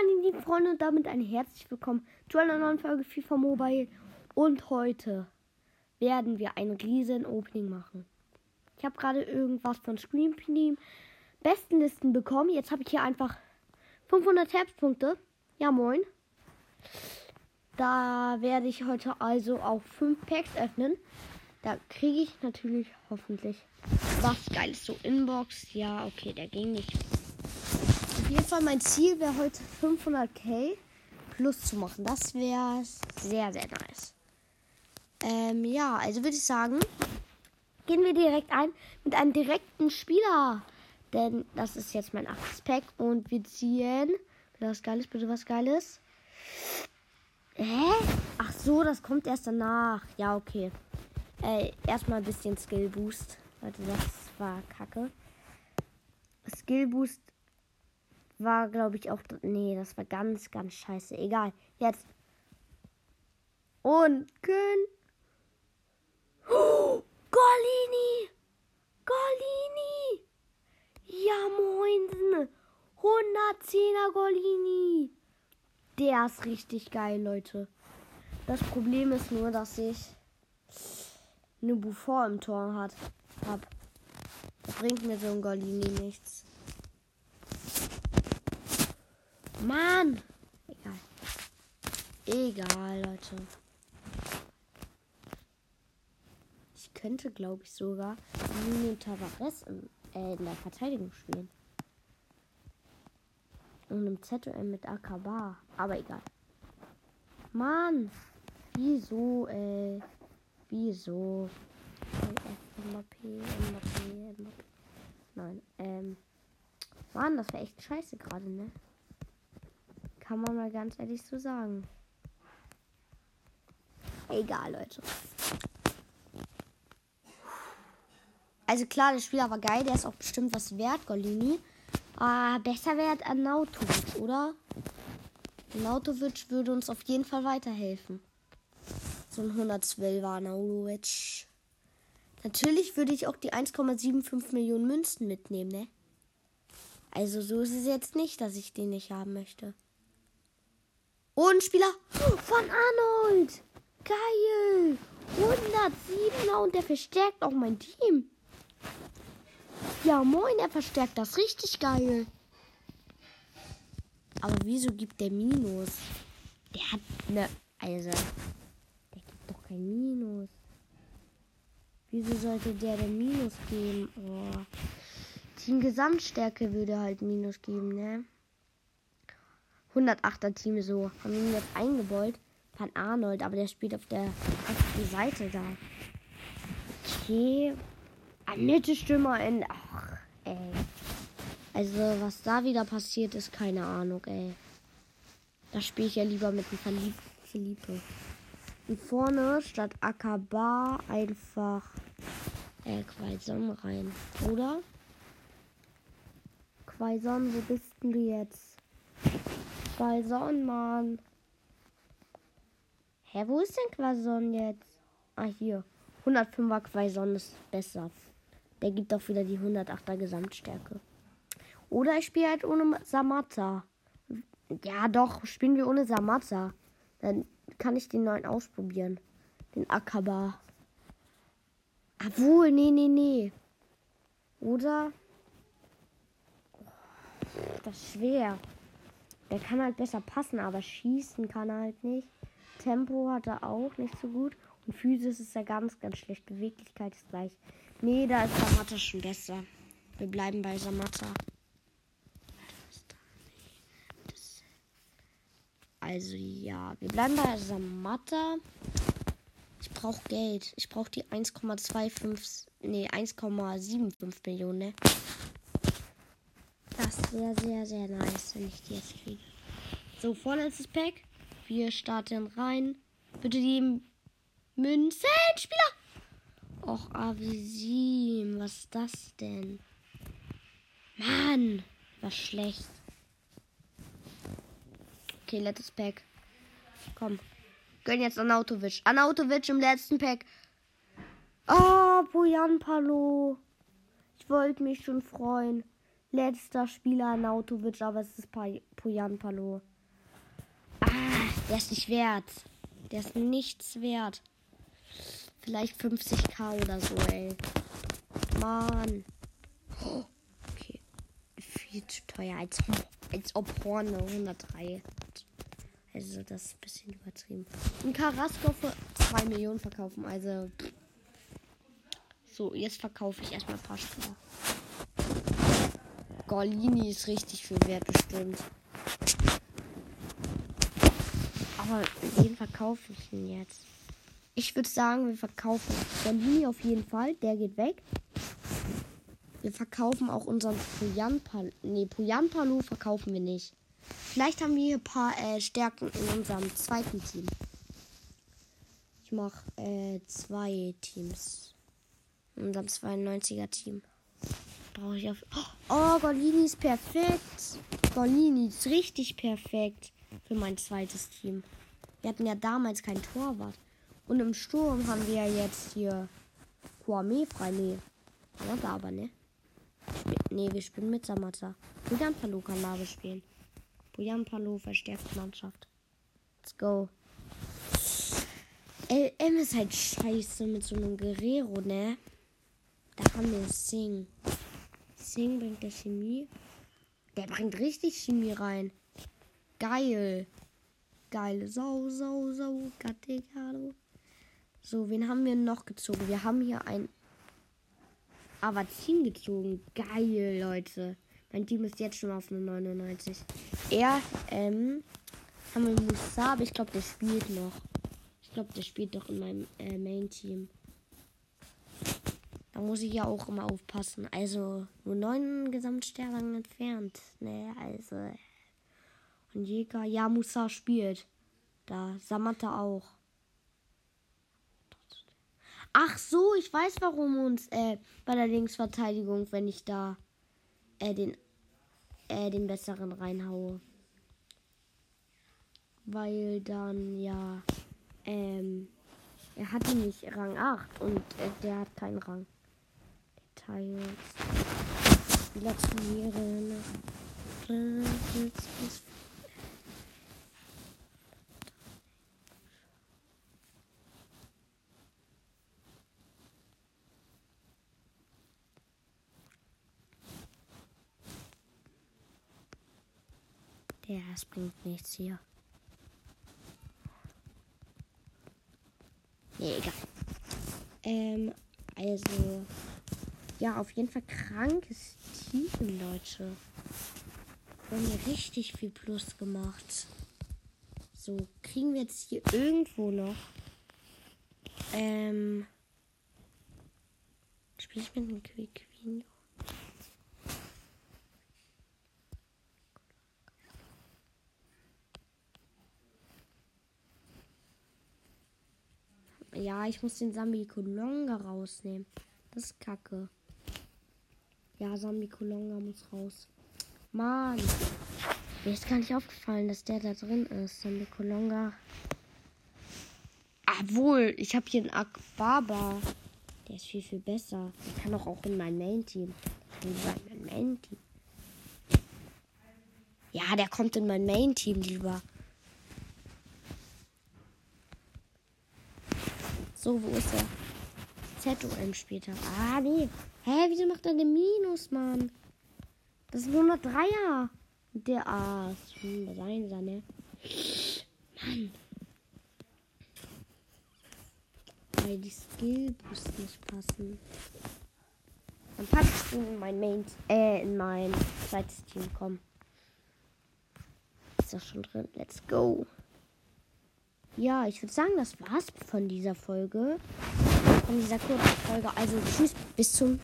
meine lieben Freunde und damit ein herzlich willkommen zu einer neuen Folge FIFA Mobile. Und heute werden wir ein riesen Opening machen. Ich habe gerade irgendwas von Scream Team Bestenlisten bekommen. Jetzt habe ich hier einfach 500 Tabspunkte. Ja, moin. Da werde ich heute also auch 5 Packs öffnen. Da kriege ich natürlich hoffentlich was Geiles. So Inbox. Ja, okay, der ging nicht. Auf jeden Fall mein Ziel wäre heute 500k plus zu machen. Das wäre sehr, sehr nice. Ähm, ja, also würde ich sagen, gehen wir direkt ein mit einem direkten Spieler. Denn das ist jetzt mein 8. Pack und wir ziehen. Bitte was Geiles, bitte was Geiles. Hä? Ach so, das kommt erst danach. Ja, okay. Äh, erstmal ein bisschen Skill Boost. Leute, das war kacke. Skill Boost war, glaube ich, auch. Nee, das war ganz, ganz scheiße. Egal. Jetzt. Und Kön. Oh, Golini! Golini! Ja, moinsen! 110er Golini! Der ist richtig geil, Leute. Das Problem ist nur, dass ich eine Buffon im Tor hat, hab. Bringt mir so ein Golini nichts. Mann! Egal. Egal, Leute. Ich könnte, glaube ich, sogar Nuno Tavares im, äh, in der Verteidigung spielen. Und im ZOM mit Akaba. Aber egal. Mann! Wieso, ey? Wieso? Mbappé, Mbappé, Mbappé. Nein, ähm. Mann, das wäre echt scheiße gerade, ne? Kann man mal ganz ehrlich so sagen. Egal, Leute. Also klar, der Spieler war geil, der ist auch bestimmt was wert, Golini. Ah, besser wert Arnautovic, oder? Arnautovic würde uns auf jeden Fall weiterhelfen. So ein 112 war Arnautovic. Natürlich würde ich auch die 1,75 Millionen Münzen mitnehmen, ne? Also so ist es jetzt nicht, dass ich den nicht haben möchte. Und Spieler von Arnold. Geil. 107er und der verstärkt auch mein Team. Ja, moin, er verstärkt das richtig geil. Aber wieso gibt der Minus? Der hat ne. Also. Der gibt doch kein Minus. Wieso sollte der denn Minus geben? Oh. Team Gesamtstärke würde halt Minus geben, ne? 108er Team so. Haben ihn jetzt eingebaut. Van Arnold, aber der spielt auf der rechten Seite da. Okay. Annette Stürmer in. Ach, ey. Also, was da wieder passiert ist, keine Ahnung, ey. Da spiele ich ja lieber mit dem Verlieb Philippe. Und vorne statt Akaba einfach äh, Quaison rein, oder? Quaison, wo bist denn du jetzt? Quaison, Mann. Hä, wo ist denn Quaison jetzt? Ah, hier. 105er Quaison ist besser. Der gibt auch wieder die 108er Gesamtstärke. Oder ich spiele halt ohne Samata. Ja, doch, spielen wir ohne Samata. Dann kann ich den neuen ausprobieren. Den Akaba. Obwohl, nee, nee, nee. Oder? Das ist schwer. Der kann halt besser passen, aber schießen kann er halt nicht. Tempo hat er auch nicht so gut. Und Physis ist er ganz, ganz schlecht. Beweglichkeit ist gleich. Nee, da ist Samata schon besser. Wir bleiben bei Samata. Also ja, wir bleiben bei Samata. Ich brauche Geld. Ich brauche die 1,25, nee, 1,75 Millionen. Ne? Das wäre sehr, sehr nice, wenn ich die jetzt kriege. So, vorletztes Pack. Wir starten rein. Bitte die Münzen, Spieler. Och, Avisim, was ist das denn? Mann, was schlecht. Okay, letztes Pack. Komm. Gönn jetzt Anautovic. Anautovic im letzten Pack. Oh, Bojan Palo. Ich wollte mich schon freuen. Letzter Spieler Nautovic, aber es ist Poyan Palo. Ah, der ist nicht wert. Der ist nichts wert. Vielleicht 50k oder so, ey. Mann. okay. Viel zu teuer. Als, als ob Horn 103. Also, das ist ein bisschen übertrieben. Ein Carrasco für 2 Millionen verkaufen. Also. So, jetzt verkaufe ich erstmal ein paar Spieler. Golini ist richtig viel wert, bestimmt. Aber den verkaufe ich ihn jetzt. Ich würde sagen, wir verkaufen Golini auf jeden Fall. Der geht weg. Wir verkaufen auch unseren Puyanpalu. Nee, Puyanpalu verkaufen wir nicht. Vielleicht haben wir hier ein paar äh, Stärken in unserem zweiten Team. Ich mache äh, zwei Teams. In unserem 92er Team. Brauche ich auf. Oh, Golini ist perfekt. Golini ist richtig perfekt für mein zweites Team. Wir hatten ja damals kein Torwart. Und im Sturm haben wir ja jetzt hier Kwame frei. Nee. Samata aber, ne? Nee, wir spielen mit Samata. Pujan Palo kann Lave spielen. Pujan Palo verstärkt Mannschaft. Let's go. LM ist halt scheiße mit so einem Guerrero, ne? Da haben wir Sing. Sing bringt der Chemie. Der bringt richtig Chemie rein. Geil. Geil. So, so, so. Gattegado. So, wen haben wir noch gezogen? Wir haben hier ein Avazin gezogen. Geil, Leute. Mein Team ist jetzt schon auf eine 99. Er, ähm, haben wir Musa, aber ich glaube, der spielt noch. Ich glaube, der spielt doch in meinem äh, Main-Team. Da muss ich ja auch immer aufpassen. Also nur neun Gesamtsterne entfernt. Ne, also. Und Jäger, ja, Musa spielt. Da, Samantha auch. Ach so, ich weiß, warum uns äh, bei der Linksverteidigung, wenn ich da äh, den, äh, den besseren reinhaue. Weil dann ja, ähm, er hat nicht Rang 8 und äh, der hat keinen Rang. Details. Spieler trainieren. Ja, es bringt nichts hier. Nee, egal. Ähm, also. Ja, auf jeden Fall krankes Team, Leute. Wir haben richtig viel Plus gemacht. So, kriegen wir jetzt hier irgendwo noch. Ähm. Spiele ich mit einem Quick Queen? Ja, ich muss den Sambi Kolonga rausnehmen. Das ist kacke. Ja, Sambi Kolonga muss raus. Mann. Mir ist gar nicht aufgefallen, dass der da drin ist. Sambi Kolonga. Obwohl, ich habe hier einen Akbaba. Der ist viel, viel besser. Der kann doch auch in mein Main-Team. In mein Main-Team. Ja, der kommt in mein Main-Team lieber. So, wo ist er? ZOM später. Ah, nee. Hä, wieso macht er eine Minus, Mann? Das ist nur noch Dreier. Der A. Hm, sein, seine. Mann. Weil die Skill-Boosts nicht passen. Dann packe ich in mein Main, äh, in mein zweites Team. Komm. Ist doch schon drin. Let's go. Ja, ich würde sagen, das war's von dieser Folge. Von dieser kurzen Folge. Also tschüss, bis zum